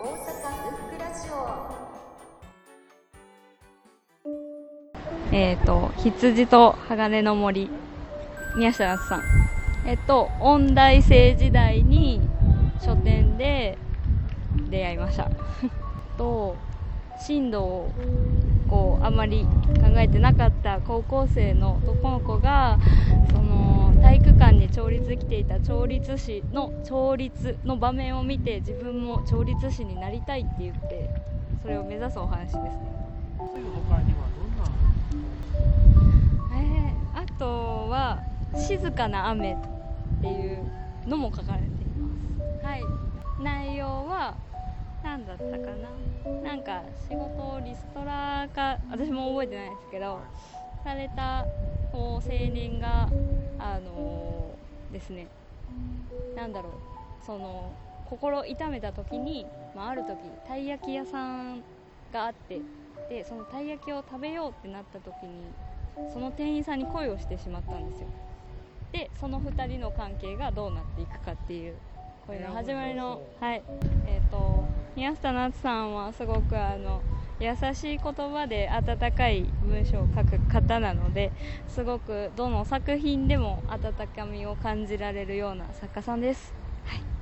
大阪ブックラジオえっ、と、羊と鋼の森、宮下夏さん。えっと、音大生時代に書店で出会いました。と、進路をこう、あまり考えてなかった高校生の男の子が、体育館に調律できていた調律師の調律の場面を見て自分も調律師になりたいって言って、それを目指すお話ですね。えー、あとは「静かな雨」っていうのも書かれています。はい。内容は何だったかな？なんか仕事をリストラか私も覚えてないですけどされたこう青年があのーですね。なんだろう。その心痛めた時に、まあ、ある時たい焼き屋さんがあってでそのたい焼きを食べようってなった時にその店員さんに恋をしてしまったんですよ。でその2人の関係がどうなっていくかっていうこれの始まりのはい。えっ、と宮下夏さんはすごくあの優しい言葉で温かい文章を書く方なのですごくどの作品でも温かみを感じられるような作家さんです。はい。